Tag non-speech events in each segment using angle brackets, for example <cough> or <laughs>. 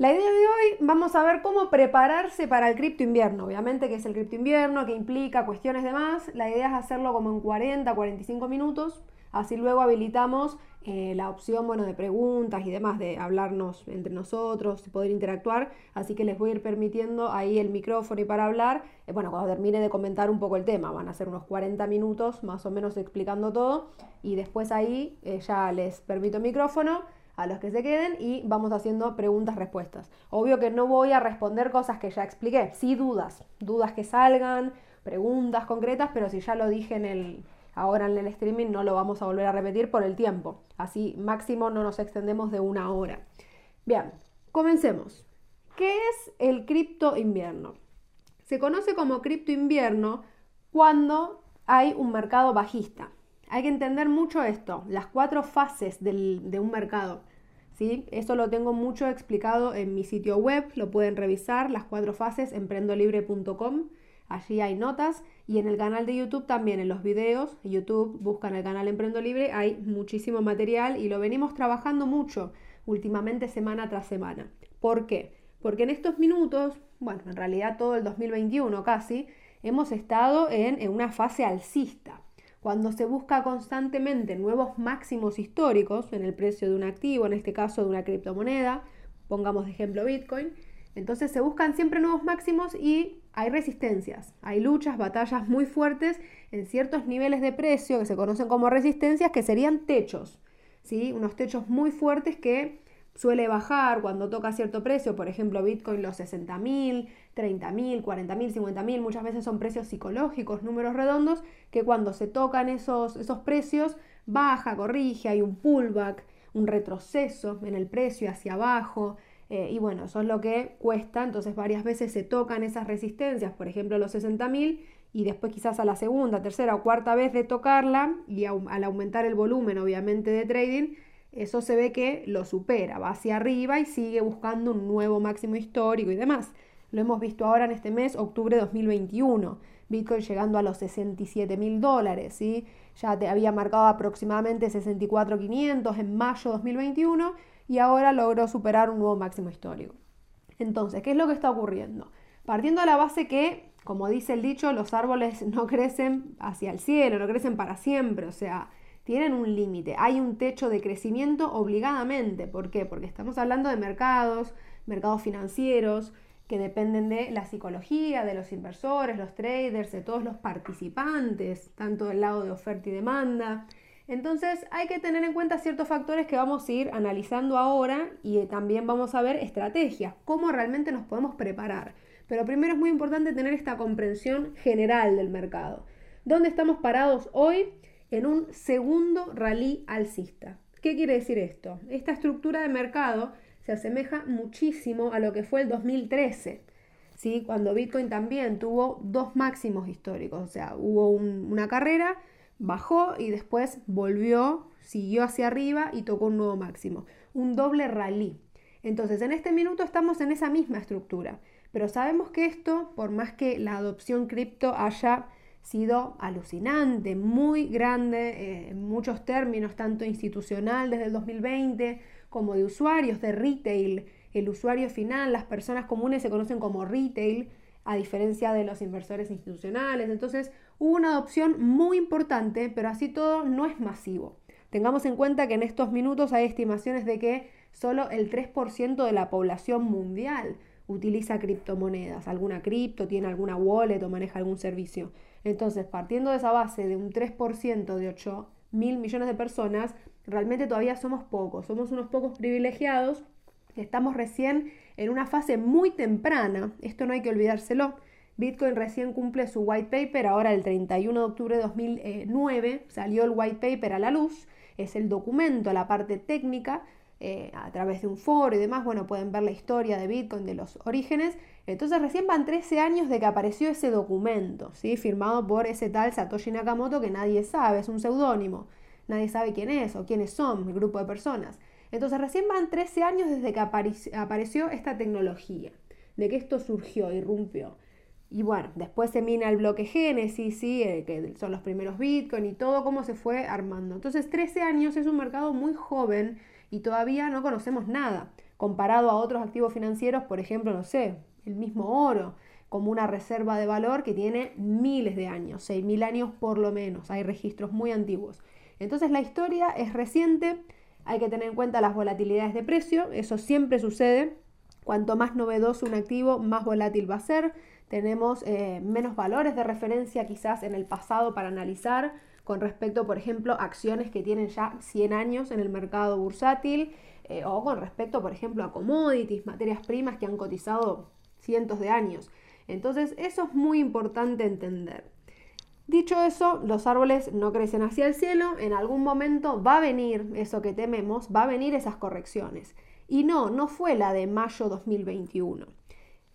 La idea de hoy vamos a ver cómo prepararse para el cripto invierno. Obviamente que es el cripto invierno, que implica cuestiones de más. La idea es hacerlo como en 40, 45 minutos. Así luego habilitamos eh, la opción bueno, de preguntas y demás, de hablarnos entre nosotros, poder interactuar. Así que les voy a ir permitiendo ahí el micrófono y para hablar. Eh, bueno, cuando termine de comentar un poco el tema, van a ser unos 40 minutos más o menos explicando todo. Y después ahí eh, ya les permito el micrófono a los que se queden y vamos haciendo preguntas-respuestas. Obvio que no voy a responder cosas que ya expliqué, sí dudas, dudas que salgan, preguntas concretas, pero si ya lo dije en el, ahora en el streaming no lo vamos a volver a repetir por el tiempo. Así máximo no nos extendemos de una hora. Bien, comencemos. ¿Qué es el cripto invierno? Se conoce como cripto invierno cuando hay un mercado bajista. Hay que entender mucho esto, las cuatro fases de un mercado. ¿sí? Eso lo tengo mucho explicado en mi sitio web, lo pueden revisar, las cuatro fases, emprendolibre.com. Allí hay notas y en el canal de YouTube también, en los videos, YouTube, buscan el canal Emprendo Libre, hay muchísimo material y lo venimos trabajando mucho últimamente semana tras semana. ¿Por qué? Porque en estos minutos, bueno, en realidad todo el 2021 casi, hemos estado en una fase alcista cuando se busca constantemente nuevos máximos históricos en el precio de un activo, en este caso de una criptomoneda, pongamos de ejemplo Bitcoin, entonces se buscan siempre nuevos máximos y hay resistencias, hay luchas, batallas muy fuertes en ciertos niveles de precio que se conocen como resistencias, que serían techos, ¿sí? unos techos muy fuertes que suele bajar cuando toca cierto precio, por ejemplo Bitcoin los 60 mil, 30 mil, 40 mil, 50 mil, muchas veces son precios psicológicos, números redondos, que cuando se tocan esos, esos precios baja, corrige, hay un pullback, un retroceso en el precio hacia abajo. Eh, y bueno, eso es lo que cuesta, entonces varias veces se tocan esas resistencias, por ejemplo los 60 mil, y después quizás a la segunda, tercera o cuarta vez de tocarla, y al aumentar el volumen obviamente de trading, eso se ve que lo supera, va hacia arriba y sigue buscando un nuevo máximo histórico y demás. Lo hemos visto ahora en este mes, octubre de 2021. Bitcoin llegando a los 67 mil dólares, ¿sí? Ya te había marcado aproximadamente 64.500 en mayo de 2021 y ahora logró superar un nuevo máximo histórico. Entonces, ¿qué es lo que está ocurriendo? Partiendo de la base que, como dice el dicho, los árboles no crecen hacia el cielo, no crecen para siempre, o sea, tienen un límite, hay un techo de crecimiento obligadamente. ¿Por qué? Porque estamos hablando de mercados, mercados financieros, que dependen de la psicología, de los inversores, los traders, de todos los participantes, tanto del lado de oferta y demanda. Entonces hay que tener en cuenta ciertos factores que vamos a ir analizando ahora y también vamos a ver estrategias, cómo realmente nos podemos preparar. Pero primero es muy importante tener esta comprensión general del mercado. ¿Dónde estamos parados hoy? En un segundo rally alcista. ¿Qué quiere decir esto? Esta estructura de mercado se asemeja muchísimo a lo que fue el 2013, ¿sí? cuando Bitcoin también tuvo dos máximos históricos, o sea, hubo una carrera, bajó y después volvió, siguió hacia arriba y tocó un nuevo máximo, un doble rally. Entonces, en este minuto estamos en esa misma estructura, pero sabemos que esto, por más que la adopción cripto haya sido alucinante, muy grande eh, en muchos términos, tanto institucional desde el 2020 como de usuarios de retail. El usuario final, las personas comunes se conocen como retail, a diferencia de los inversores institucionales. Entonces hubo una adopción muy importante, pero así todo no es masivo. Tengamos en cuenta que en estos minutos hay estimaciones de que solo el 3% de la población mundial utiliza criptomonedas, alguna cripto, tiene alguna wallet o maneja algún servicio. Entonces, partiendo de esa base de un 3% de 8 mil millones de personas, realmente todavía somos pocos, somos unos pocos privilegiados, estamos recién en una fase muy temprana, esto no hay que olvidárselo. Bitcoin recién cumple su white paper, ahora el 31 de octubre de 2009 salió el white paper a la luz, es el documento, la parte técnica, eh, a través de un foro y demás, bueno, pueden ver la historia de Bitcoin, de los orígenes. Entonces recién van 13 años de que apareció ese documento, ¿sí? firmado por ese tal Satoshi Nakamoto que nadie sabe, es un seudónimo nadie sabe quién es o quiénes son el grupo de personas. Entonces recién van 13 años desde que apareció esta tecnología, de que esto surgió, irrumpió. Y bueno, después se mina el bloque Génesis, ¿sí? Eh, que son los primeros Bitcoin y todo cómo se fue armando. Entonces 13 años es un mercado muy joven y todavía no conocemos nada. comparado a otros activos financieros, por ejemplo, no sé, el mismo oro, como una reserva de valor que tiene miles de años, 6.000 años por lo menos, hay registros muy antiguos. Entonces la historia es reciente, hay que tener en cuenta las volatilidades de precio, eso siempre sucede, cuanto más novedoso un activo, más volátil va a ser, tenemos eh, menos valores de referencia quizás en el pasado para analizar con respecto, por ejemplo, a acciones que tienen ya 100 años en el mercado bursátil eh, o con respecto, por ejemplo, a commodities, materias primas que han cotizado cientos de años. Entonces, eso es muy importante entender. Dicho eso, los árboles no crecen hacia el cielo, en algún momento va a venir eso que tememos, va a venir esas correcciones. Y no, no fue la de mayo 2021.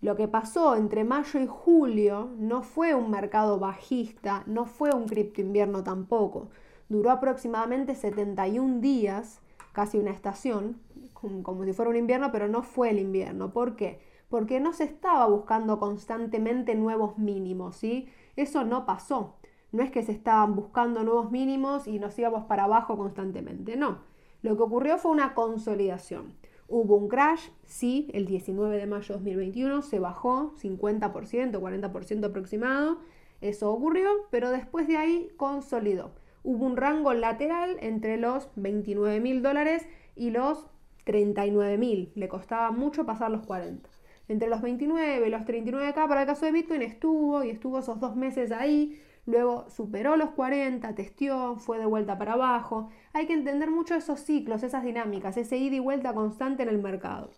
Lo que pasó entre mayo y julio no fue un mercado bajista, no fue un cripto invierno tampoco. Duró aproximadamente 71 días, casi una estación, como si fuera un invierno, pero no fue el invierno. ¿Por qué? Porque no se estaba buscando constantemente nuevos mínimos, ¿sí? Eso no pasó. No es que se estaban buscando nuevos mínimos y nos íbamos para abajo constantemente, no. Lo que ocurrió fue una consolidación. Hubo un crash, sí, el 19 de mayo de 2021 se bajó 50%, 40% aproximado. Eso ocurrió, pero después de ahí consolidó. Hubo un rango lateral entre los 29 mil dólares y los 39 mil. Le costaba mucho pasar los 40. Entre los 29 y los 39K para el caso de Bitcoin estuvo y estuvo esos dos meses ahí luego superó los 40, testió, fue de vuelta para abajo. Hay que entender mucho esos ciclos, esas dinámicas, ese ida y vuelta constante en el mercado.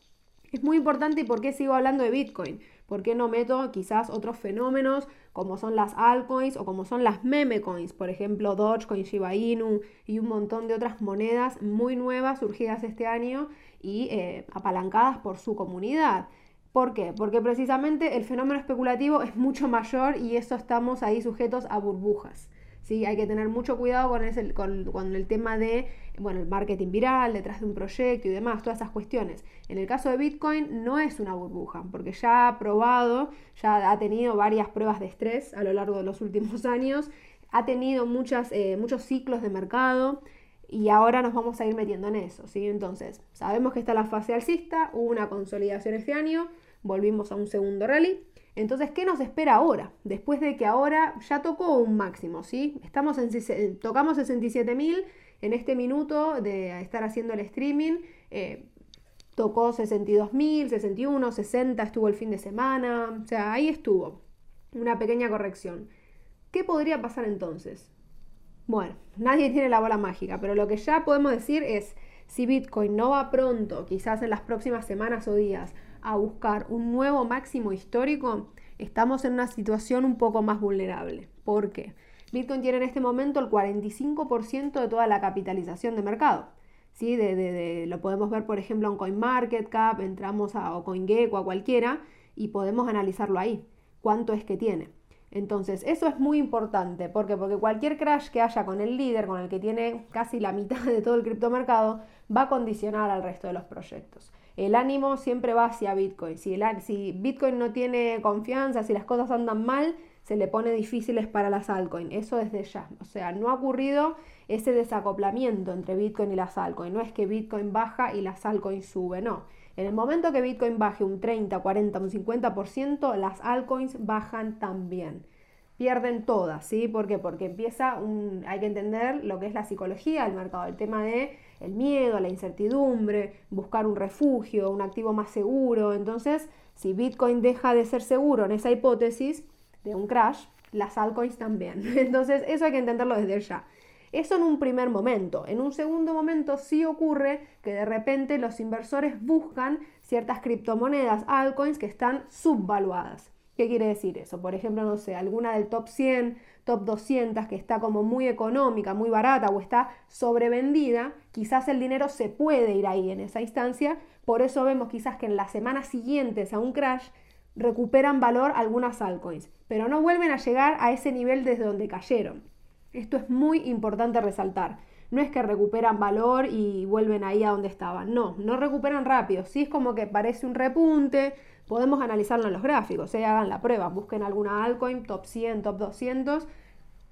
Es muy importante y por qué sigo hablando de Bitcoin. ¿Por qué no meto quizás otros fenómenos como son las altcoins o como son las meme coins? Por ejemplo, Dogecoin, Shiba Inu y un montón de otras monedas muy nuevas surgidas este año y eh, apalancadas por su comunidad. ¿Por qué? Porque precisamente el fenómeno especulativo es mucho mayor y eso estamos ahí sujetos a burbujas. ¿sí? Hay que tener mucho cuidado con, ese, con, el tema de bueno, el marketing viral, detrás de un proyecto y demás, todas esas cuestiones. En el caso de Bitcoin no es una burbuja, porque ya ha probado, ya ha tenido varias pruebas de estrés a lo largo de los últimos <laughs> años, ha tenido muchas, eh, muchos ciclos de mercado, y ahora nos vamos a ir metiendo en eso, ¿sí? Entonces, sabemos que está la fase alcista, hubo una consolidación este año, volvimos a un segundo rally. Entonces, ¿qué nos espera ahora? Después de que ahora ya tocó un máximo, ¿sí? Estamos en, tocamos 67.000 en este minuto de estar haciendo el streaming. Eh, tocó 62.000, 61, 60, estuvo el fin de semana. O sea, ahí estuvo. Una pequeña corrección. ¿Qué podría pasar entonces? Bueno, nadie tiene la bola mágica, pero lo que ya podemos decir es, si Bitcoin no va pronto, quizás en las próximas semanas o días, a buscar un nuevo máximo histórico, estamos en una situación un poco más vulnerable. ¿Por qué? Bitcoin tiene en este momento el 45% de toda la capitalización de mercado. ¿sí? De, lo podemos ver, por ejemplo, en CoinMarketCap, entramos a o a cualquiera, y podemos analizarlo ahí. ¿Cuánto es que tiene? Entonces, eso es muy importante. ¿Por qué? Porque cualquier crash que haya con el líder, con el que tiene casi la mitad de todo el criptomercado, va a condicionar al resto de los proyectos. El ánimo siempre va hacia Bitcoin. Si, si Bitcoin no tiene confianza, si las cosas andan mal, se le pone difíciles para las altcoins. Eso desde ya. O sea, no ha ocurrido ese desacoplamiento entre Bitcoin y las altcoins. No es que Bitcoin baja y las altcoins sube, no. En el momento que Bitcoin baje un 30, 40, un 50%, las altcoins bajan también. Pierden todas, ¿sí? ¿Por qué? Porque empieza hay que entender lo que es la psicología del mercado, el tema de el miedo, la incertidumbre, buscar un refugio, un activo más seguro. Entonces, si Bitcoin deja de ser seguro en esa hipótesis de un crash, las altcoins también. <laughs> Entonces, eso hay que entenderlo desde ya. Eso en un primer momento. En un segundo momento sí ocurre que de repente los inversores buscan ciertas criptomonedas, altcoins, que están subvaluadas. ¿Qué quiere decir eso? Por ejemplo, no sé, alguna del top 100, top 200 que está como muy económica, muy barata o está sobrevendida, quizás el dinero se puede ir ahí en esa instancia. Por eso vemos quizás que en las semanas siguientes a un crash recuperan valor algunas altcoins, pero no vuelven a llegar a ese nivel desde donde cayeron. Esto es muy importante resaltar. No es que recuperan valor y vuelven ahí a donde estaban. No, no recuperan rápido. Sí es como que parece un repunte. Podemos analizarlo en los gráficos. ¿eh? Hagan la prueba. Busquen alguna altcoin, top 100, top 200.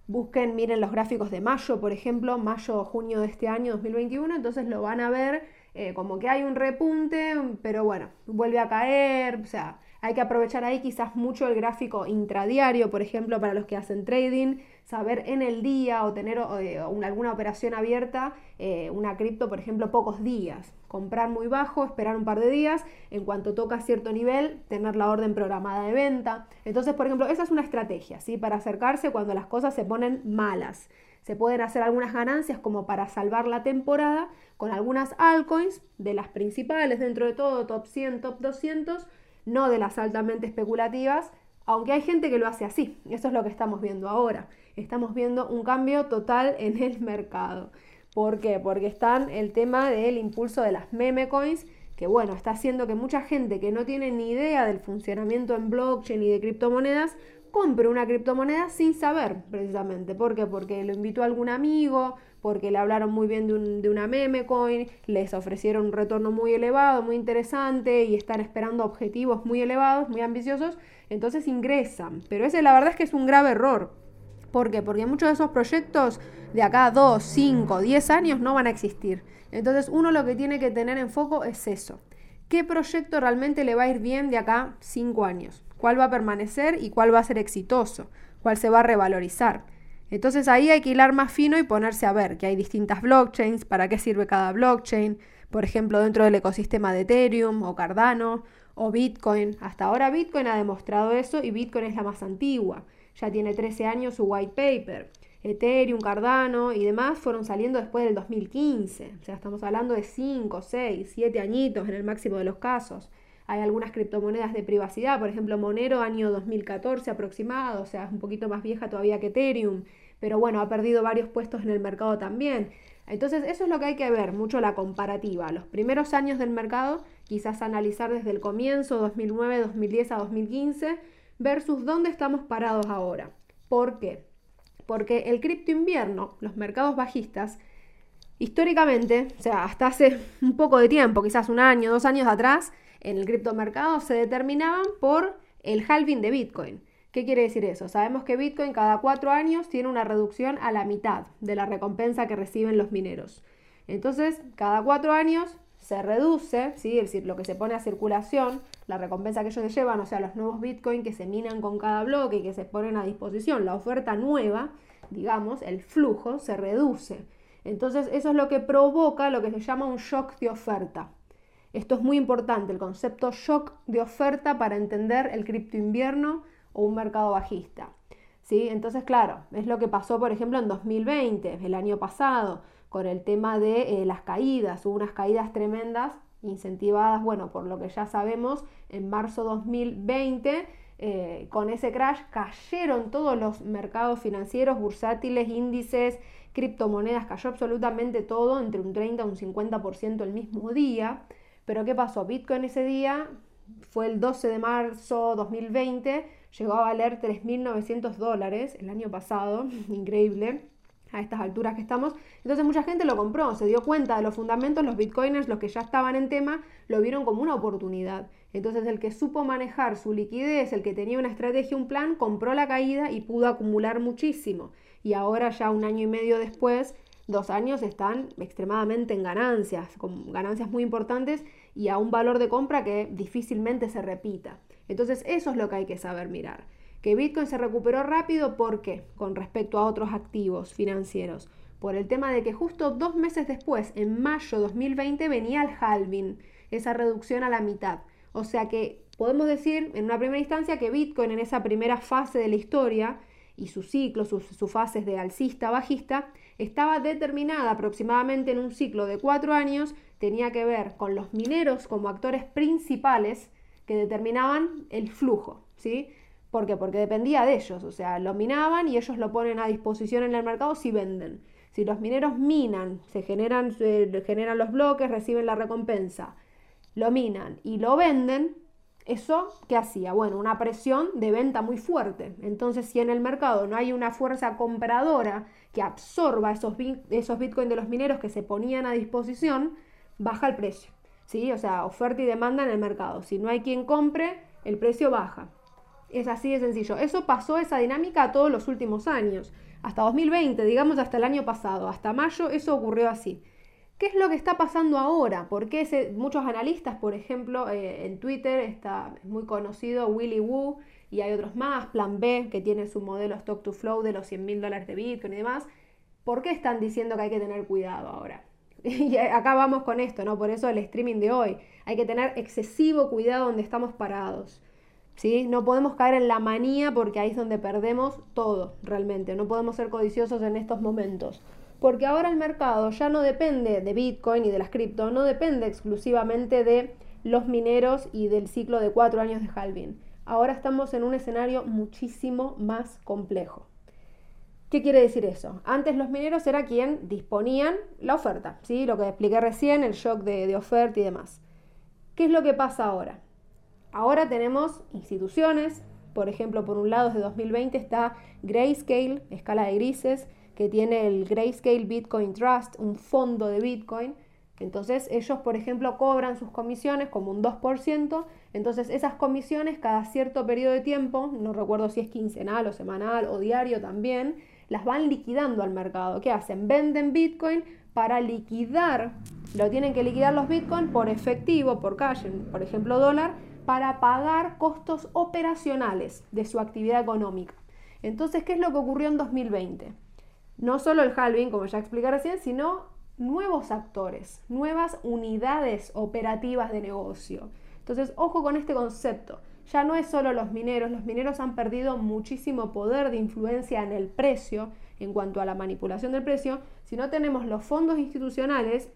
Busquen, miren los gráficos de mayo, por ejemplo, mayo o junio de este año 2021. Entonces lo van a ver eh, como que hay un repunte, pero bueno, vuelve a caer, o sea, hay que aprovechar ahí quizás mucho el gráfico intradiario, por ejemplo, para los que hacen trading, saber en el día o tener eh, alguna operación abierta, eh, una cripto, por ejemplo, pocos días. Comprar muy bajo, esperar un par de días, en cuanto toca cierto nivel, tener la orden programada de venta. Entonces, por ejemplo, esa es una estrategia, ¿sí? Para acercarse cuando las cosas se ponen malas. Se pueden hacer algunas ganancias como para salvar la temporada con algunas altcoins de las principales dentro de todo, top 100, top 200, no de las altamente especulativas, aunque hay gente que lo hace así. Eso es lo que estamos viendo ahora. Estamos viendo un cambio total en el mercado. ¿Por qué? Porque están el tema del impulso de las meme coins, que bueno, está haciendo que mucha gente que no tiene ni idea del funcionamiento en blockchain y de criptomonedas compre una criptomoneda sin saber precisamente. ¿Por qué? Porque lo invitó algún amigo, porque le hablaron muy bien de, de, una meme coin, les ofrecieron un retorno muy elevado, muy interesante y están esperando objetivos muy elevados, muy ambiciosos, entonces ingresan. Pero ese la verdad es que es un grave error. ¿Por qué? Porque muchos de esos proyectos de acá 2, 5, 10 años no van a existir. Entonces uno lo que tiene que tener en foco es eso. ¿Qué proyecto realmente le va a ir bien de acá 5 años? ¿Cuál va a permanecer y cuál va a ser exitoso? ¿Cuál se va a revalorizar? Entonces ahí hay que hilar más fino y ponerse a ver que hay distintas blockchains, para qué sirve cada blockchain, por ejemplo dentro del ecosistema de Ethereum o Cardano o Bitcoin. Hasta ahora Bitcoin ha demostrado eso y Bitcoin es la más antigua. Ya tiene 13 años su white paper. Ethereum, Cardano y demás fueron saliendo después del 2015. O sea, estamos hablando de 5, 6, 7 añitos en el máximo de los casos. Hay algunas criptomonedas de privacidad, por ejemplo, Monero año 2014 aproximado, o sea, es un poquito más vieja todavía que Ethereum, pero bueno, ha perdido varios puestos en el mercado también. Entonces, eso es lo que hay que ver, mucho la comparativa. Los primeros años del mercado, quizás analizar desde el comienzo, 2009, 2010 a 2015, versus dónde estamos parados ahora. ¿Por qué? Porque el cripto invierno, los mercados bajistas, históricamente, o sea, hasta hace un poco de tiempo, quizás un año, dos años atrás, en el criptomercado se determinaban por el halving de Bitcoin. ¿Qué quiere decir eso? Sabemos que Bitcoin cada cuatro años tiene una reducción a la mitad de la recompensa que reciben los mineros. Entonces, cada cuatro años se reduce, ¿sí? es decir, lo que se pone a circulación, la recompensa que ellos llevan, o sea, los nuevos Bitcoin que se minan con cada bloque y que se ponen a disposición, la oferta nueva, digamos, el flujo se reduce. Entonces, eso es lo que provoca lo que se llama un shock de oferta. Esto es muy importante, el concepto shock de oferta para entender el cripto invierno un mercado bajista. ¿Sí? Entonces, claro, es lo que pasó, por ejemplo, en 2020, el año pasado, con el tema de eh, las caídas. Hubo unas caídas tremendas, incentivadas, bueno, por lo que ya sabemos, en marzo 2020. Eh, con ese crash cayeron todos los mercados financieros, bursátiles, índices, criptomonedas, cayó absolutamente todo, entre un 30 y un 50% el mismo día. Pero ¿qué pasó? Bitcoin ese día fue el 12 de marzo 2020, llegó a valer 3.900 dólares el año pasado, <laughs> increíble a estas alturas que estamos. Entonces mucha gente lo compró, se dio cuenta de los fundamentos, los bitcoiners, los que ya estaban en tema, lo vieron como una oportunidad. Entonces el que supo manejar su liquidez, el que tenía una estrategia, un plan, compró la caída y pudo acumular muchísimo. Y ahora ya un año y medio después dos años están extremadamente en ganancias, con ganancias muy importantes y a un valor de compra que difícilmente se repita. Entonces eso es lo que hay que saber mirar. Que Bitcoin se recuperó rápido, ¿por qué? Con respecto a otros activos financieros. Por el tema de que justo dos meses después, en mayo 2020, venía el halving, esa reducción a la mitad. O sea que podemos decir en una primera instancia que Bitcoin en esa primera fase de la historia y su ciclo, sus, fases de alcista, bajista, estaba determinada aproximadamente en un ciclo de cuatro años, tenía que ver con los mineros como actores principales que determinaban el flujo, ¿sí? ¿Por qué? Porque dependía de ellos, o sea, lo minaban y ellos lo ponen a disposición en el mercado si venden. Si los mineros minan, se generan, se generan los bloques, reciben la recompensa, lo minan y lo venden, ¿Eso qué hacía? Bueno, una presión de venta muy fuerte. Entonces, si en el mercado no hay una fuerza compradora que absorba esos, esos bitcoins de los mineros que se ponían a disposición, baja el precio. ¿sí? O sea, oferta y demanda en el mercado. Si no hay quien compre, el precio baja. Es así de sencillo. Eso pasó, esa dinámica, todos los últimos años. Hasta 2020, digamos hasta el año pasado, hasta mayo, eso ocurrió así. ¿Qué es lo que está pasando ahora? Porque muchos analistas, por ejemplo, eh, en Twitter está muy conocido Willy Wu y hay otros más, Plan B, que tiene su modelo Stock to Flow de los 100 mil dólares de Bitcoin y demás. ¿Por qué están diciendo que hay que tener cuidado ahora? <laughs> Y acá vamos con esto, ¿no? Por eso el streaming de hoy. Hay que tener excesivo cuidado donde estamos parados. ¿Sí? No podemos caer en la manía porque ahí es donde perdemos todo, realmente. No podemos ser codiciosos en estos momentos. Porque ahora el mercado ya no depende de Bitcoin y de las cripto, no depende exclusivamente de los mineros y del ciclo de cuatro años de halving. Ahora estamos en un escenario muchísimo más complejo. ¿Qué quiere decir eso? Antes los mineros era quien disponían la oferta, ¿sí? lo que expliqué recién, el shock de, de oferta y demás. ¿Qué es lo que pasa ahora? Ahora tenemos instituciones, por ejemplo, por un lado desde 2020 está Grayscale, escala de grises, que tiene el Grayscale Bitcoin Trust, un fondo de Bitcoin. Entonces ellos, por ejemplo, cobran sus comisiones como un 2%. Entonces esas comisiones cada cierto periodo de tiempo, no recuerdo si es quincenal o semanal o diario también, las van liquidando al mercado. ¿Qué hacen? Venden Bitcoin para liquidar, lo tienen que liquidar los Bitcoin por efectivo, por cash, por ejemplo dólar, para pagar costos operacionales de su actividad económica. Entonces, ¿qué es lo que ocurrió en 2020? No solo el halving, como ya expliqué recién, sino nuevos actores, nuevas unidades operativas de negocio. Entonces, ojo con este concepto. Ya no es solo los mineros, los mineros han perdido muchísimo poder de influencia en el precio en cuanto a la manipulación del precio, sino tenemos los fondos institucionales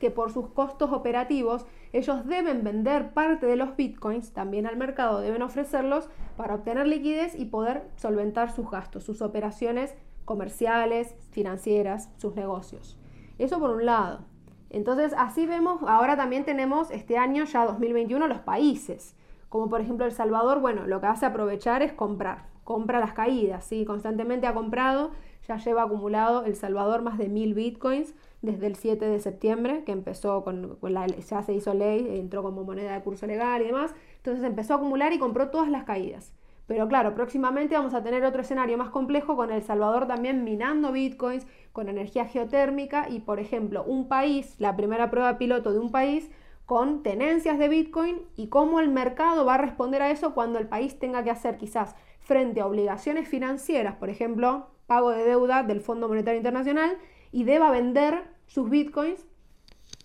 que por sus costos operativos ellos deben vender parte de los bitcoins también al mercado, deben ofrecerlos para obtener liquidez y poder solventar sus gastos, sus operaciones comerciales, financieras, sus negocios. Eso por un lado. Entonces, así vemos, ahora también tenemos este año, ya 2021, los países. Como por ejemplo El Salvador, bueno, lo que hace aprovechar es comprar, compra las caídas, ¿sí? Constantemente ha comprado, ya lleva acumulado El Salvador más de mil bitcoins desde el 7 de septiembre, que empezó con, la, ya se hizo ley, entró como moneda de curso legal y demás. Entonces empezó a acumular y compró todas las caídas. Pero claro, próximamente vamos a tener otro escenario más complejo con El Salvador también minando bitcoins con energía geotérmica y, por ejemplo, un país, la primera prueba piloto de un país con tenencias de bitcoin y cómo el mercado va a responder a eso cuando el país tenga que hacer quizás frente a obligaciones financieras, por ejemplo, pago de deuda del Fondo Monetario Internacional y deba vender sus bitcoins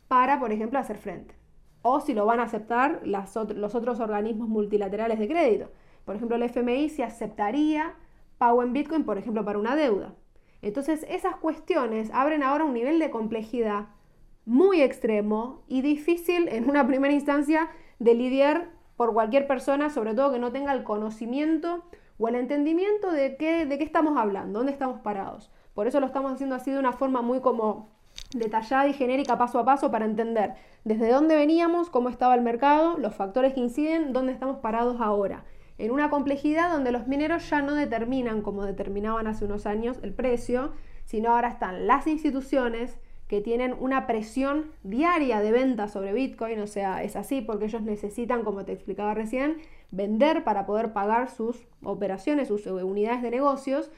para, por ejemplo, hacer frente. O si lo van a aceptar los otros organismos multilaterales de crédito. Por ejemplo, el FMI se aceptaría pago en Bitcoin, por ejemplo, para una deuda. Entonces, esas cuestiones abren ahora un nivel de complejidad muy extremo y difícil en una primera instancia de lidiar por cualquier persona, sobre todo que no tenga el conocimiento o el entendimiento de qué, de qué estamos hablando, dónde estamos parados. Por eso lo estamos haciendo así de una forma muy como detallada y genérica paso a paso para entender desde dónde veníamos, cómo estaba el mercado, los factores que inciden, dónde estamos parados ahora en una complejidad donde los mineros ya no determinan como determinaban hace unos años el precio, sino ahora están las instituciones que tienen una presión diaria de venta sobre Bitcoin, o sea, es así porque ellos necesitan, como te explicaba recién, vender para poder pagar sus operaciones, sus unidades de negocios.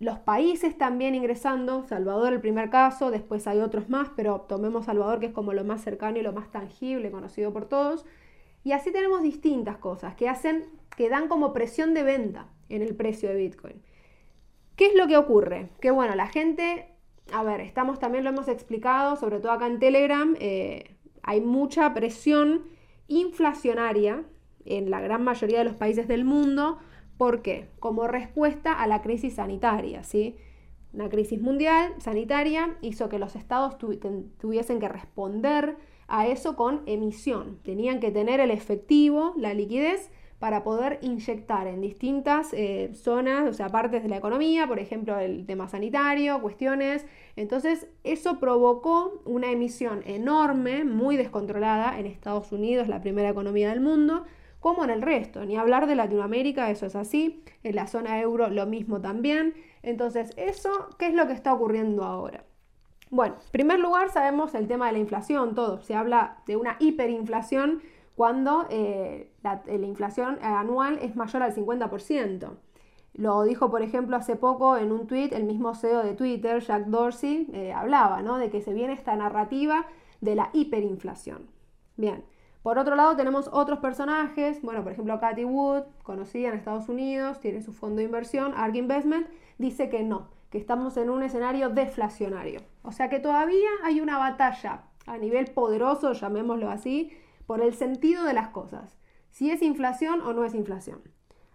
Los países también ingresando, Salvador el primer caso, después hay otros más, pero tomemos Salvador que es como lo más cercano y lo más tangible, conocido por todos. Y así tenemos distintas cosas que hacen que dan como presión de venta en el precio de Bitcoin. ¿Qué es lo que ocurre? Que bueno, la gente, a ver, estamos también lo hemos explicado, sobre todo acá en Telegram, eh, hay mucha presión inflacionaria en la gran mayoría de los países del mundo. ¿Por qué? Como respuesta a la crisis sanitaria, ¿sí? Una crisis mundial sanitaria hizo que los estados tuviesen que responder a eso con emisión. Tenían que tener el efectivo, la liquidez, para poder inyectar en distintas eh, zonas, o sea, partes de la economía, por ejemplo, el tema sanitario, cuestiones. Entonces, eso provocó una emisión enorme, muy descontrolada en Estados Unidos, la primera economía del mundo, como en el resto. Ni hablar de Latinoamérica, eso es así. En la zona euro lo mismo también. Entonces, eso, ¿qué es lo que está ocurriendo ahora? Bueno, en primer lugar sabemos el tema de la inflación, todo. Se habla de una hiperinflación cuando eh, la, inflación anual es mayor al 50%. Lo dijo, por ejemplo, hace poco en un tweet el mismo CEO de Twitter, Jack Dorsey, eh, hablaba ¿no? de que se viene esta narrativa de la hiperinflación. Bien, por otro lado tenemos otros personajes, bueno, por ejemplo, Cathy Wood, conocida en Estados Unidos, tiene su fondo de inversión, ARK Investment, dice que no, que estamos en un escenario deflacionario. O sea que todavía hay una batalla a nivel poderoso, llamémoslo así, por el sentido de las cosas. Si es inflación o no es inflación.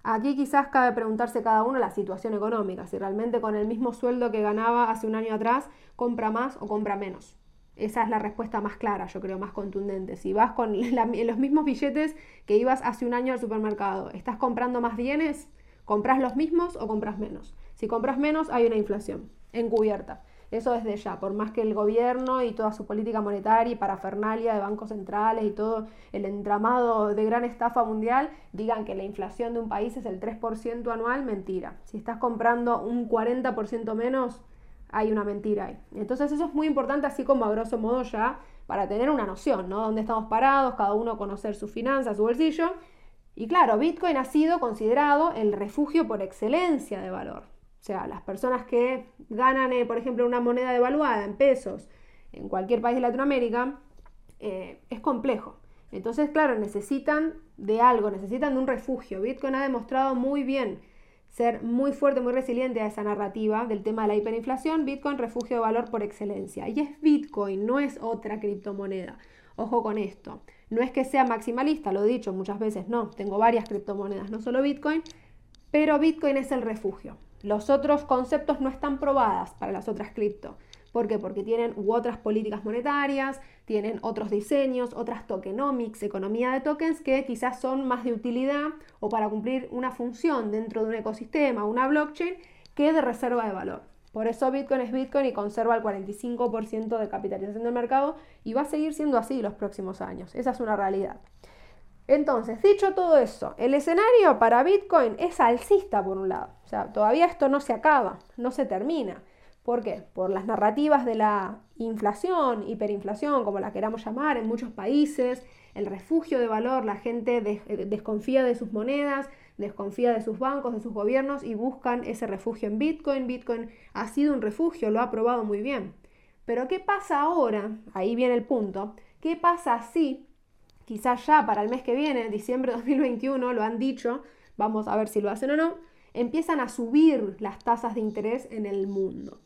Aquí quizás cabe preguntarse cada uno la situación económica, si realmente con el mismo sueldo que ganaba hace un año atrás compra más o compra menos. Esa es la respuesta más clara, yo creo, más contundente. Si vas con <laughs> los mismos billetes que ibas hace un año al supermercado, ¿estás comprando más bienes? ¿Compras los mismos o compras menos? Si compras menos, hay una inflación encubierta. Eso desde ya, por más que el gobierno y toda su política monetaria y parafernalia de bancos centrales y todo el entramado de gran estafa mundial digan que la inflación de un país es el 3% anual, mentira. Si estás comprando un 40% menos, hay una mentira ahí. Entonces eso es muy importante, así como a grosso modo ya, para tener una noción, ¿no? Dónde estamos parados, cada uno conocer sus finanzas, su bolsillo. Y claro, Bitcoin ha sido considerado el refugio por excelencia de valor. O sea, las personas que ganan, eh, por ejemplo, una moneda devaluada en pesos en cualquier país de Latinoamérica, eh, es complejo. Entonces, claro, necesitan de algo, necesitan de un refugio. Bitcoin ha demostrado muy bien ser muy fuerte, muy resiliente a esa narrativa del tema de la hiperinflación. Bitcoin, refugio de valor por excelencia. Y es Bitcoin, no es otra criptomoneda. Ojo con esto. No es que sea maximalista, lo he dicho muchas veces, no. Tengo varias criptomonedas, no solo Bitcoin, pero Bitcoin es el refugio. Los otros conceptos no están probadas para las otras cripto. ¿Por qué? Porque tienen u otras políticas monetarias, tienen otros diseños, otras tokenomics, economía de tokens que quizás son más de utilidad o para cumplir una función dentro de un ecosistema, una blockchain, que de reserva de valor. Por eso Bitcoin es Bitcoin y conserva el 45% de capitalización del mercado y va a seguir siendo así los próximos años. Esa es una realidad. Entonces, dicho todo eso, el escenario para Bitcoin es alcista por un lado. Todavía esto no se acaba, no se termina. ¿Por qué? Por las narrativas de la inflación, hiperinflación, como la queramos llamar, en muchos países, el refugio de valor, la gente eh, desconfía de sus monedas, desconfía de sus bancos, de sus gobiernos y buscan ese refugio en Bitcoin. Bitcoin ha sido un refugio, lo ha probado muy bien. Pero ¿qué pasa ahora? Ahí viene el punto. ¿Qué pasa si quizás ya para el mes que viene, diciembre de 2021, lo han dicho, vamos a ver si lo hacen o no, empiezan a subir las tasas de interés en el mundo.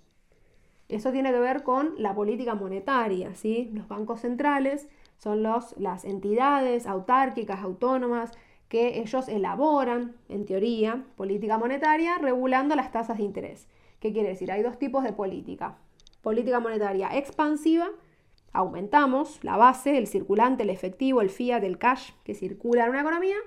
Eso tiene que ver con la política monetaria, ¿sí? Los bancos centrales son los, las entidades autárquicas, autónomas, que ellos elaboran, en teoría, política monetaria regulando las tasas de interés. ¿Qué quiere decir? Hay dos tipos de política. Política monetaria expansiva, aumentamos la base, el circulante, el efectivo, el fiat, el cash que circula en una economía.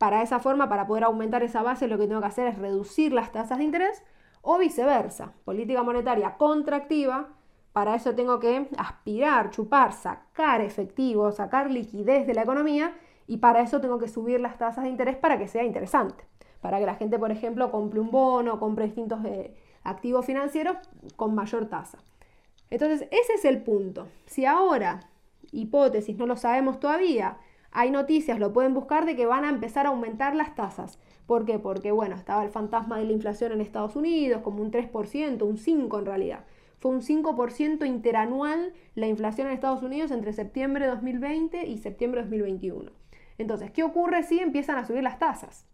Para esa forma, para poder aumentar esa base, lo que tengo que hacer es reducir las tasas de interés o viceversa, política monetaria contractiva. Para eso tengo que aspirar, chupar, sacar efectivo, sacar liquidez de la economía y para eso tengo que subir las tasas de interés para que sea interesante. Para que la gente, por ejemplo, compre un bono, compre distintos eh, activos financieros con mayor tasa. Entonces, ese es el punto. Si ahora, hipótesis, no lo sabemos todavía, hay noticias, lo pueden buscar, de que van a empezar a aumentar las tasas. ¿Por qué? Porque, bueno, estaba el fantasma de la inflación en Estados Unidos, como un 3%, un 5% en realidad. Fue un 5% interanual la inflación en Estados Unidos entre septiembre de 2020 y septiembre de 2021. Entonces, ¿qué ocurre si empiezan a subir las tasas?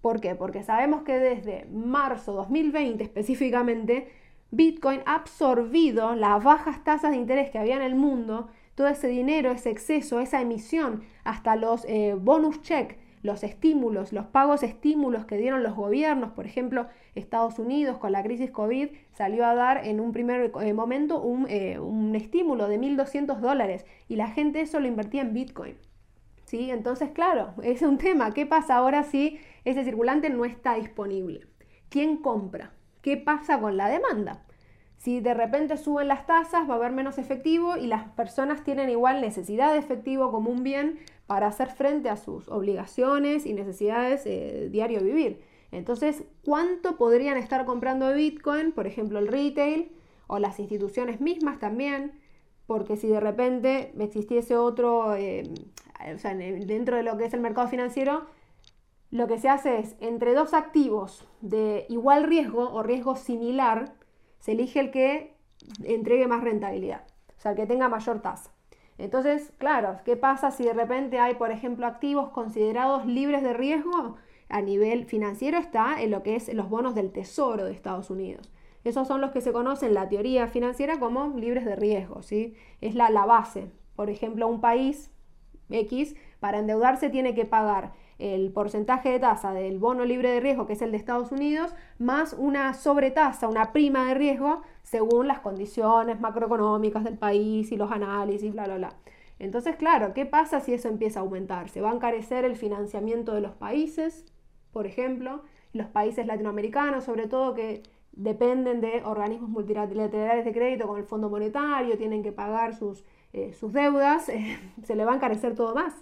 ¿Por qué? Porque sabemos que desde marzo 2020 específicamente Bitcoin ha absorbido las bajas tasas de interés que había en el mundo, todo ese dinero, ese exceso, esa emisión, hasta los eh, bonus check, los estímulos, los pagos estímulos que dieron los gobiernos, por ejemplo, Estados Unidos con la crisis COVID salió a dar en un primer eh, momento un, eh, un estímulo de 1.200 dólares y la gente eso lo invertía en Bitcoin. ¿Sí? Entonces, claro, es un tema. ¿Qué pasa ahora si ese circulante no está disponible? ¿Quién compra? ¿Qué pasa con la demanda? Si de repente suben las tasas, va a haber menos efectivo y las personas tienen igual necesidad de efectivo como un bien para hacer frente a sus obligaciones y necesidades eh, diario vivir. Entonces, ¿cuánto podrían estar comprando Bitcoin? Por ejemplo, el retail o las instituciones mismas también, porque si de repente existiese otro, eh, o sea, dentro de lo que es el mercado financiero, lo que se hace es, entre dos activos de igual riesgo o riesgo similar, se elige el que entregue más rentabilidad, o sea, el que tenga mayor tasa. Entonces, claro, ¿qué pasa si de repente hay, por ejemplo, activos considerados libres de riesgo? A nivel financiero está en lo que es los bonos del Tesoro de Estados Unidos. Esos son los que se conocen en la teoría financiera como libres de riesgo, ¿sí? Es la, la base. Por ejemplo, un país X, para endeudarse tiene que pagar el porcentaje de tasa del bono libre de riesgo, que es el de Estados Unidos, más una sobretasa, una prima de riesgo, según las condiciones macroeconómicas del país y los análisis, bla, bla, bla. Entonces, claro, ¿qué pasa si eso empieza a aumentar? Se va a encarecer el financiamiento de los países, por ejemplo, los países latinoamericanos, sobre todo que dependen de organismos multilaterales de crédito como el Fondo Monetario, tienen que pagar sus, eh, sus deudas, <laughs> se le va a encarecer todo más.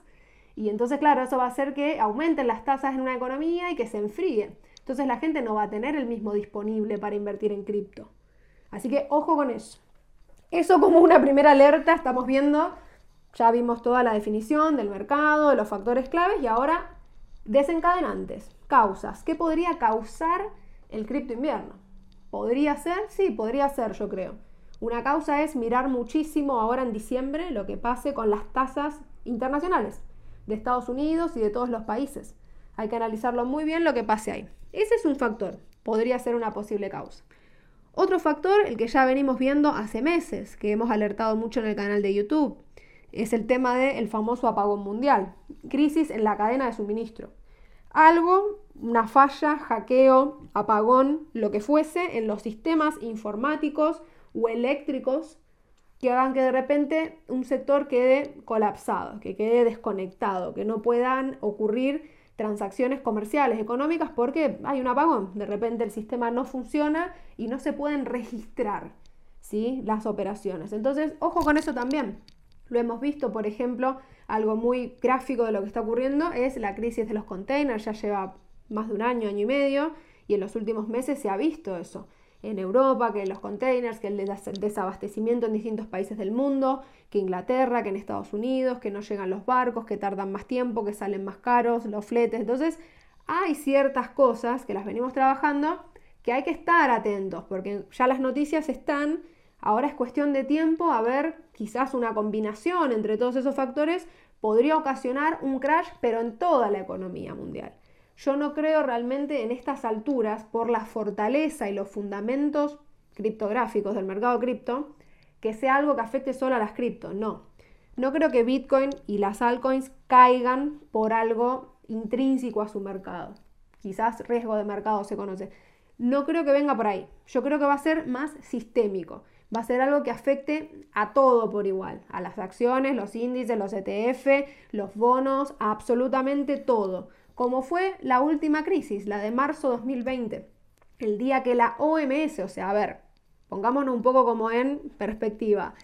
Y entonces, claro, eso va a hacer que aumenten las tasas en una economía y que se enfríe. Entonces la gente no va a tener el mismo disponible para invertir en cripto. Así que ojo con eso. Eso como una primera alerta, estamos viendo, ya vimos toda la definición del mercado, de los factores claves y ahora desencadenantes, causas. ¿Qué podría causar el cripto invierno? ¿Podría ser? Sí, podría ser, yo creo. Una causa es mirar muchísimo ahora en diciembre lo que pase con las tasas internacionales de Estados Unidos y de todos los países. Hay que analizarlo muy bien lo que pase ahí. Ese es un factor, podría ser una posible causa. Otro factor, el que ya venimos viendo hace meses, que hemos alertado mucho en el canal de YouTube, es el tema del famoso apagón mundial, crisis en la cadena de suministro. Algo, una falla, hackeo, apagón, lo que fuese en los sistemas informáticos o eléctricos que hagan que de repente un sector quede colapsado, que quede desconectado, que no puedan ocurrir transacciones comerciales, económicas, porque hay un apagón. De repente el sistema no funciona y no se pueden registrar ¿sí? las operaciones. Entonces, ojo con eso también. Lo hemos visto, por ejemplo, algo muy gráfico de lo que está ocurriendo es la crisis de los containers, ya lleva más de un año, año y medio, y en los últimos meses se ha visto eso en Europa, que los containers, que el desabastecimiento en distintos países del mundo, que Inglaterra, que en Estados Unidos, que no llegan los barcos, que tardan más tiempo, que salen más caros, los fletes. Entonces, hay ciertas cosas que las venimos trabajando que hay que estar atentos, porque ya las noticias están, ahora es cuestión de tiempo a ver quizás una combinación entre todos esos factores podría ocasionar un crash, pero en toda la economía mundial. Yo no creo realmente en estas alturas, por la fortaleza y los fundamentos criptográficos del mercado cripto, que sea algo que afecte solo a las cripto. No. No creo que Bitcoin y las altcoins caigan por algo intrínseco a su mercado. Quizás riesgo de mercado se conoce. No creo que venga por ahí. Yo creo que va a ser más sistémico. Va a ser algo que afecte a todo por igual. A las acciones, los índices, los ETF, los bonos, absolutamente todo como fue la última crisis, la de marzo 2020, el día que la OMS, o sea, a ver, pongámonos un poco como en perspectiva,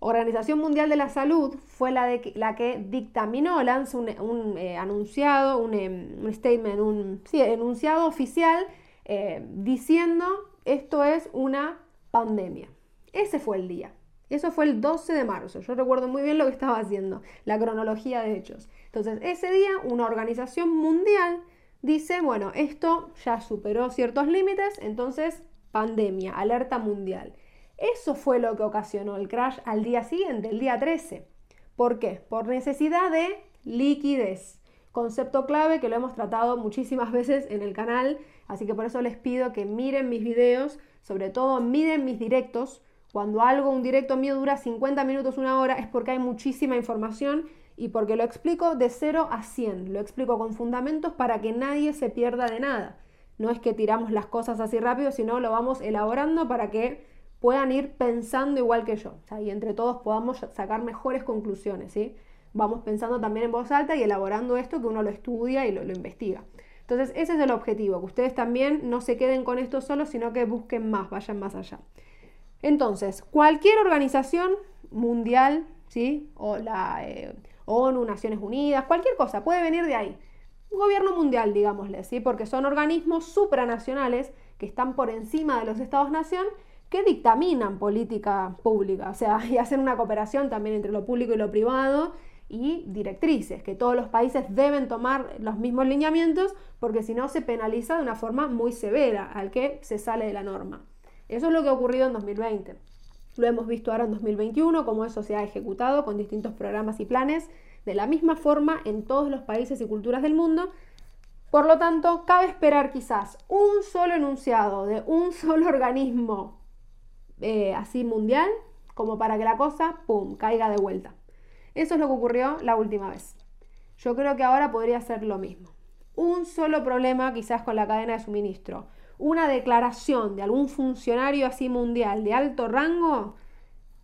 Organización Mundial de la Salud fue la, que dictaminó, lanzó un, eh, anunciado, un, em, statement, un enunciado oficial eh, diciendo esto es una pandemia. Ese fue el día. Eso fue el 12 de marzo. Yo recuerdo muy bien lo que estaba haciendo, la cronología de hechos. Entonces, ese día una organización mundial dice, bueno, esto ya superó ciertos límites, entonces pandemia, alerta mundial. Eso fue lo que ocasionó el crash al día siguiente, el día 13. ¿Por qué? Por necesidad de liquidez. Concepto clave que lo hemos tratado muchísimas veces en el canal, así que por eso les pido que miren mis videos, sobre todo miren mis directos. Cuando algo, un directo mío dura 50 minutos, una hora, es porque hay muchísima información y porque lo explico de 0 a 100, lo explico con fundamentos para que nadie se pierda de nada. No es que tiramos las cosas así rápido, sino lo vamos elaborando para que puedan ir pensando igual que yo y entre todos podamos sacar mejores conclusiones. ¿sí? Vamos pensando también en voz alta y elaborando esto que uno lo estudia y lo, lo investiga. Entonces ese es el objetivo, que ustedes también no se queden con esto solo, sino que busquen más, vayan más allá. Entonces, cualquier organización mundial, ¿sí? o la... Eh, ONU, Naciones Unidas, cualquier cosa, puede venir de ahí. Gobierno mundial, digámosle, ¿sí? porque son organismos supranacionales que están por encima de los estados-nación que dictaminan política pública, o sea, <laughs> y hacen una cooperación también entre lo público y lo privado, y directrices, que todos los países deben tomar los mismos lineamientos porque si no se penaliza de una forma muy severa al que se sale de la norma. Eso es lo que ha ocurrido en 2020. Lo hemos visto ahora en 2021, cómo eso se ha ejecutado con distintos programas y planes, de la misma forma en todos los países y culturas del mundo. Por lo tanto, cabe esperar quizás un solo enunciado de un <laughs> solo organismo eh, así mundial, como para que la cosa, ¡pum!, caiga de vuelta. Eso es lo que ocurrió la última vez. Yo creo que ahora podría ser lo mismo. Un solo problema quizás con la cadena de suministro, una declaración de algún funcionario así mundial de alto rango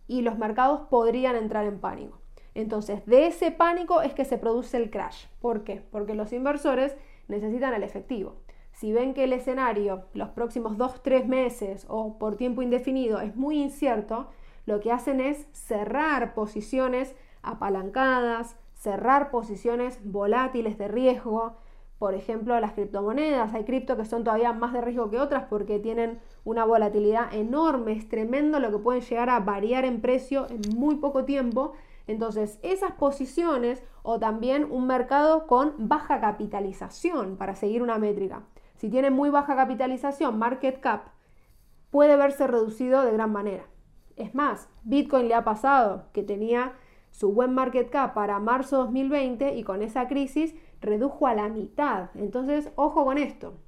y los mercados podrían entrar en pánico. Entonces, de ese pánico es que se produce el crash. ¿Por qué? Porque los inversores necesitan el efectivo. Si ven que el escenario los próximos 2-3 meses o por tiempo indefinido es muy incierto, lo que hacen es cerrar posiciones apalancadas, cerrar posiciones volátiles de riesgo, por ejemplo, las criptomonedas. Hay cripto que son todavía más de riesgo que otras porque tienen una volatilidad enorme, es tremendo lo que pueden llegar a variar en precio en muy poco tiempo. Entonces, esas posiciones o también un mercado con baja capitalización, para seguir una métrica. Si tiene muy baja capitalización, market cap, puede verse reducido de gran manera. Es más, Bitcoin le ha pasado que tenía su buen market cap para marzo 2020 y con esa crisis redujo a la mitad. Entonces, ojo con esto.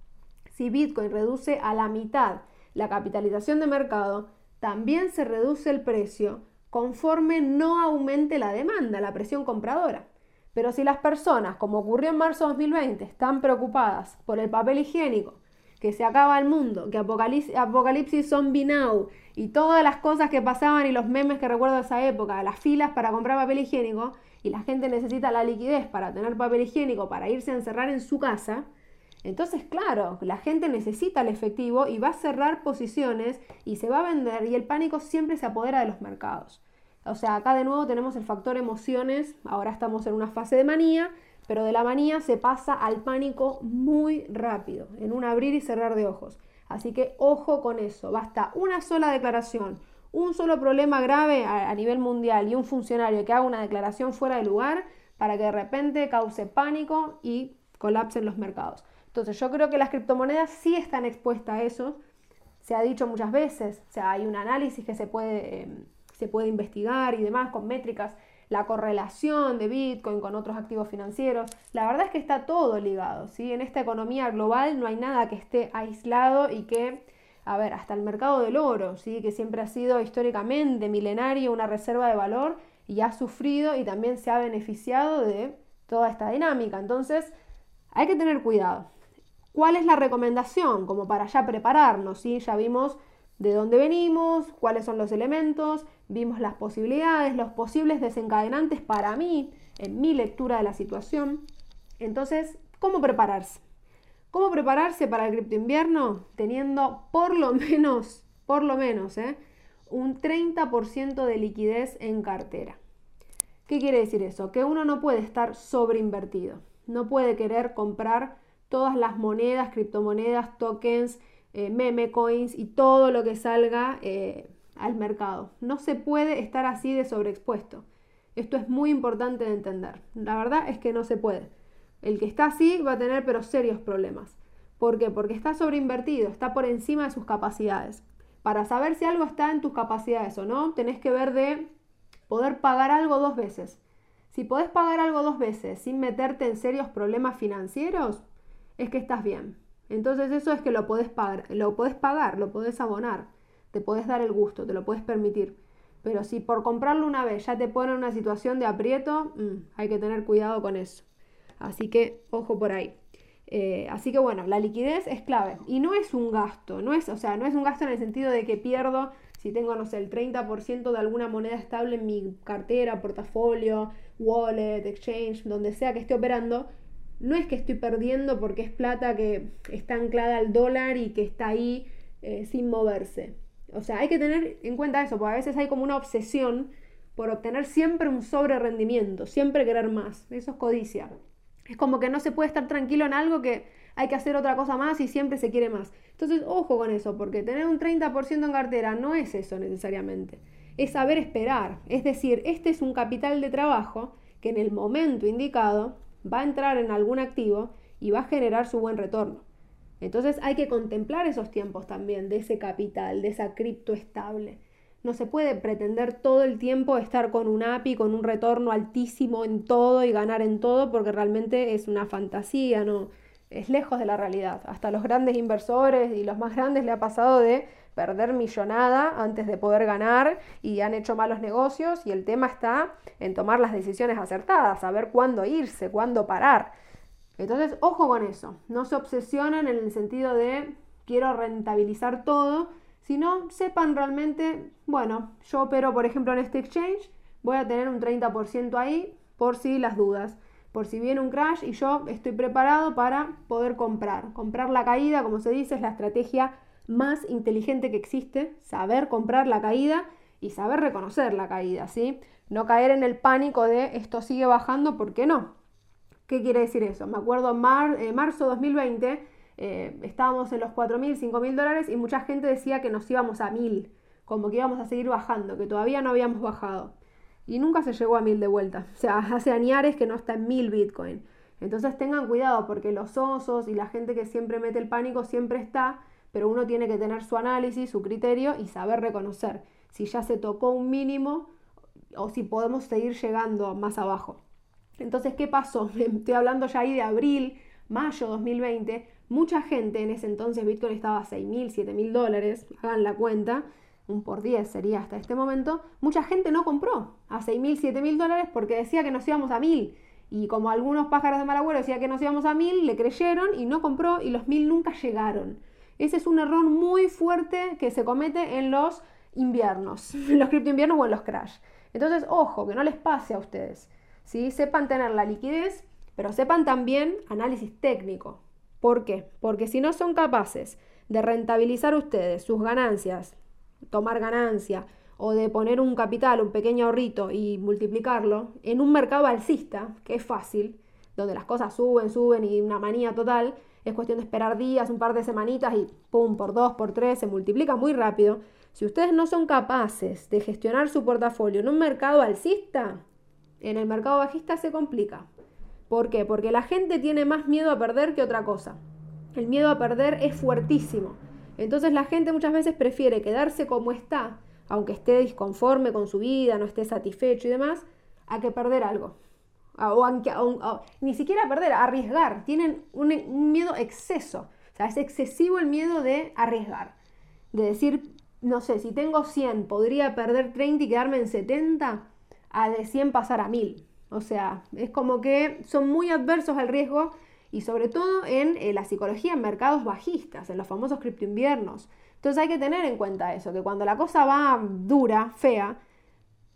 Si Bitcoin reduce a la mitad la capitalización de mercado, también se reduce el precio conforme no aumente la demanda, la presión compradora. Pero si las personas, como ocurrió en marzo 2020, están preocupadas por el papel higiénico, que se acaba el mundo, que apocalipsis, apocalipsis zombie now y todas las cosas que pasaban y los memes que recuerdo de esa época, las filas para comprar papel higiénico y la gente necesita la liquidez para tener papel higiénico para irse a encerrar en su casa, entonces claro, la gente necesita el efectivo y va a cerrar posiciones y se va a vender y el pánico siempre se apodera de los mercados. O sea, acá de nuevo tenemos el factor emociones, ahora estamos en una fase de manía, pero de la manía se pasa al pánico muy rápido, en un abrir y cerrar de ojos. Así que ojo con eso, basta una sola declaración, un solo problema grave a, nivel mundial y un funcionario que haga una declaración fuera de lugar para que de repente cause pánico y colapsen los mercados. Entonces yo creo que las criptomonedas sí están expuestas a eso, se ha dicho muchas veces, o sea, hay un análisis que se puede, em, se puede investigar y demás con métricas la correlación de Bitcoin con otros activos financieros. La verdad es que está todo ligado, ¿sí? En esta economía global no hay nada que esté aislado y que, a ver, hasta el mercado del oro, ¿sí? Que siempre ha sido históricamente milenario, una reserva de valor y ha sufrido y también se ha beneficiado de toda esta dinámica. Entonces, hay que tener cuidado. ¿Cuál es la recomendación? Como para ya prepararnos, ¿sí? Ya vimos de dónde venimos, cuáles son los elementos, vimos las posibilidades, los posibles desencadenantes para mí en mi lectura de la situación. Entonces, ¿cómo prepararse? ¿Cómo prepararse para el cripto invierno? Teniendo por lo <laughs> menos, por lo menos, ¿eh? un 30% de liquidez en cartera. ¿Qué quiere decir eso? Que uno no puede estar sobreinvertido. No puede querer comprar todas las monedas, criptomonedas, tokens, eh, meme coins y todo lo que salga eh, al mercado. No se puede estar así de sobreexpuesto. Esto es muy importante de entender. La verdad es que no se puede. El que está así va a tener pero serios problemas. ¿Por qué? Porque está sobreinvertido, está por encima de sus capacidades. Para saber si algo está en tus capacidades o no, tenés que ver de poder pagar algo dos veces. Si podés pagar algo dos veces sin meterte en serios problemas financieros, es que estás bien. Entonces eso es que lo podés pagar, lo podés pagar, lo podés abonar te puedes dar el gusto, te lo puedes permitir. Pero si por comprarlo una vez ya te pone en una situación de aprieto, mm, hay que tener cuidado con eso. Así que ojo por ahí. Eh, así que bueno, la liquidez es clave y no es un gasto, no es, o sea, no es un gasto en el sentido de que pierdo si tengo, no sé, el 30% de alguna moneda estable en mi cartera, portafolio, wallet, exchange, donde sea que esté operando, no es que estoy perdiendo porque es plata que está anclada al dólar y que está ahí eh, sin moverse. O sea, hay que tener en cuenta eso, porque a veces hay como una obsesión por obtener siempre un sobre rendimiento, siempre querer más. Eso es codicia. Es como que no se puede estar tranquilo en algo que hay que hacer otra cosa más y siempre se quiere más. Entonces, ojo con eso, porque tener un 30% en cartera no es eso necesariamente. Es saber esperar. Es decir, este es un capital de trabajo que en el momento indicado va a entrar en algún activo y va a generar su buen retorno. Entonces hay que contemplar esos tiempos también de ese capital, de esa cripto estable. No se puede pretender todo el tiempo estar con un API, con un retorno altísimo en todo y ganar en todo, porque realmente es una fantasía, ¿no? Es lejos de la realidad. Hasta los grandes inversores y los más grandes le ha pasado de perder millonada antes de poder ganar y han hecho malos negocios y el tema está en tomar las decisiones acertadas, saber cuándo irse, cuándo parar. Entonces, ojo con eso, no se obsesionen en el sentido de quiero rentabilizar todo, sino sepan realmente, bueno, yo opero por ejemplo en este exchange, voy a tener un 30% ahí por si las dudas, por si viene un crash y yo estoy preparado para poder comprar. Comprar la caída, como se dice, es la estrategia más inteligente que existe, saber comprar la caída y saber reconocer la caída, ¿sí? No caer en el pánico de esto sigue bajando, ¿por qué no? ¿Qué quiere decir eso? Me acuerdo en mar, eh, marzo 2020 eh, estábamos en los 4.000, 5.000 dólares y mucha gente decía que nos íbamos a 1.000, como que íbamos a seguir bajando, que todavía no habíamos bajado. Y nunca se llegó a 1.000 de vuelta. O sea, <laughs> hace añares que no está en 1.000 Bitcoin. Entonces tengan cuidado porque los osos y la gente que siempre mete el pánico siempre está pero uno tiene que tener su análisis, su criterio y saber reconocer si ya se tocó un mínimo o si podemos seguir llegando más abajo. Entonces, ¿qué pasó? <laughs> Estoy hablando ya ahí de abril, mayo 2020. Mucha gente en ese entonces Bitcoin estaba a 6 mil, 7 mil dólares, hagan la cuenta, un por 10 sería hasta este momento. Mucha gente no compró a 6 mil, 7 mil dólares porque decía que nos íbamos a mil. Y como algunos pájaros de mal agüero decía que nos íbamos a mil, le creyeron y no compró y los mil nunca llegaron. Ese es un error muy fuerte que se comete en los inviernos, <laughs> en los cripto inviernos o en los crash. Entonces, ojo, que no les pase a ustedes. ¿sí? Sepan tener la liquidez, pero sepan también análisis técnico. ¿Por qué? Porque si no son capaces de rentabilizar ustedes sus ganancias, tomar ganancia, o de poner un capital, un pequeño ahorrito y multiplicarlo en un mercado alcista, que es fácil, donde las cosas suben, suben y una manía total, es cuestión de esperar días, un par de semanitas y pum, por dos, por tres, se multiplica muy rápido. Si ustedes no son capaces de gestionar su portafolio en un mercado alcista, en el mercado bajista se complica. ¿Por qué? Porque la gente tiene más miedo a perder que otra cosa. El miedo a perder es fuertísimo. Entonces la gente muchas veces prefiere quedarse como está, aunque esté disconforme con su vida, no esté satisfecho y demás, a que perder algo o, ni siquiera perder, arriesgar. Tienen un, miedo exceso. O sea, es excesivo el miedo de arriesgar. De decir, no sé, si tengo 100, podría perder 30 y quedarme en 70, a de 100 pasar a 1000. O sea, es como que son muy adversos al riesgo y sobre todo en eh, la psicología en mercados bajistas, en los famosos criptoinviernos. Entonces hay que tener en cuenta eso, que cuando la cosa va dura, fea,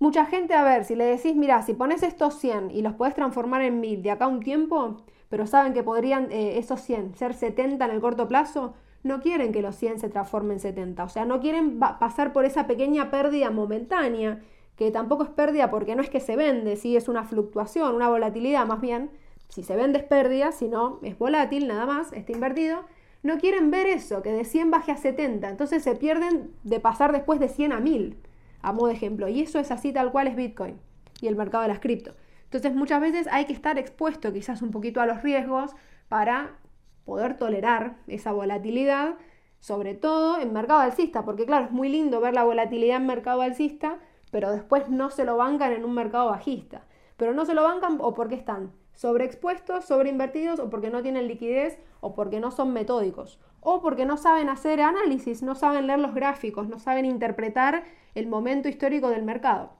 Mucha gente, a ver, si le decís, mira, si pones estos 100 y los puedes transformar en 1000 de acá a un tiempo, pero saben que podrían eh, esos 100 ser 70 en el corto plazo, no quieren que los 100 se transformen en 70. O sea, no quieren pasar por esa pequeña pérdida momentánea, que tampoco es pérdida porque no es que se vende, sí es una fluctuación, una volatilidad más bien. Si se vende es pérdida, si no es volátil nada más, está invertido. No quieren ver eso, que de 100 baje a 70. Entonces se pierden de pasar después de 100 a 1000 a modo de ejemplo. Y eso es así tal cual es Bitcoin y el mercado de las cripto. Entonces muchas veces hay que estar expuesto quizás un poquito a los riesgos para poder tolerar esa volatilidad, sobre todo en mercado alcista, porque claro, es muy lindo ver la volatilidad en mercado alcista, pero después no se lo bancan en un mercado bajista. Pero no se lo bancan o porque están sobreexpuestos, sobreinvertidos o porque no tienen liquidez o porque no son metódicos o porque no saben hacer análisis, no saben leer los gráficos, no saben interpretar el momento histórico del mercado.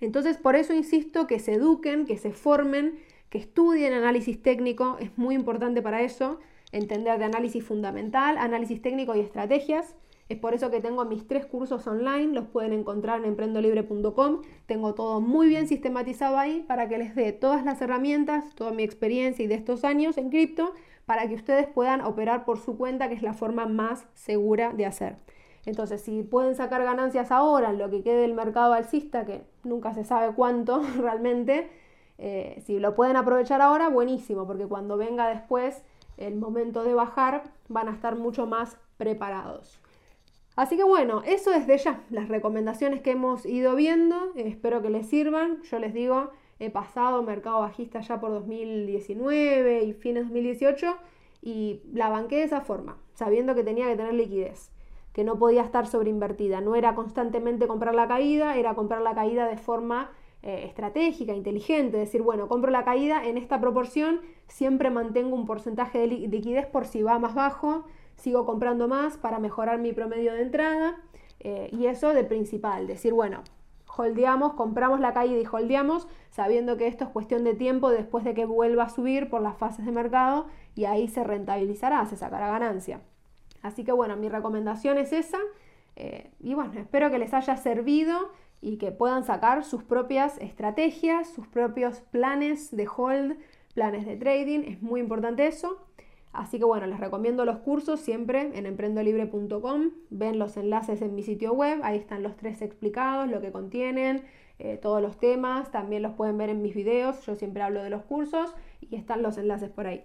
Entonces, por eso insisto que se eduquen, que se formen, que estudien análisis técnico, es muy importante para eso, entender de análisis fundamental, análisis técnico y estrategias. Es por eso que tengo mis tres cursos online, los pueden encontrar en emprendolibre.com. Tengo todo muy bien sistematizado ahí para que les dé todas las herramientas, toda mi experiencia y de estos años en cripto, para que ustedes puedan operar por su cuenta, que es la forma más segura de hacer. Entonces, si pueden sacar ganancias ahora en lo que quede del mercado alcista, que nunca se sabe cuánto <laughs> realmente, eh, si lo pueden aprovechar ahora, buenísimo, porque cuando venga después el momento de bajar, van a estar mucho más preparados. Así que bueno, eso desde ya, las recomendaciones que hemos ido viendo, espero que les sirvan. Yo les digo he pasado mercado bajista ya por 2019 y fines de 2018 y la banqué de esa forma, sabiendo que tenía que tener liquidez, que no podía estar sobreinvertida, no era constantemente comprar la caída, era comprar la caída de forma eh, estratégica, inteligente, decir, bueno, compro la caída en esta proporción, siempre mantengo un porcentaje de liquidez por si va más bajo, sigo comprando más para mejorar mi promedio de entrada eh, y eso de principal, decir, bueno, holdeamos, compramos la caída y holdeamos, sabiendo que esto es cuestión de tiempo después de que vuelva a subir por las fases de mercado y ahí se rentabilizará, se sacará ganancia. Así que bueno, mi recomendación es esa eh, y bueno, espero que les haya servido y que puedan sacar sus propias estrategias, sus propios planes de hold, planes de trading, es muy importante eso. Así que bueno, les recomiendo los cursos siempre en emprendolibre.com. Ven los enlaces en mi sitio web, ahí están los tres explicados, lo que contienen, eh, todos los temas. También los pueden ver en mis videos, yo siempre hablo de los cursos y están los enlaces por ahí.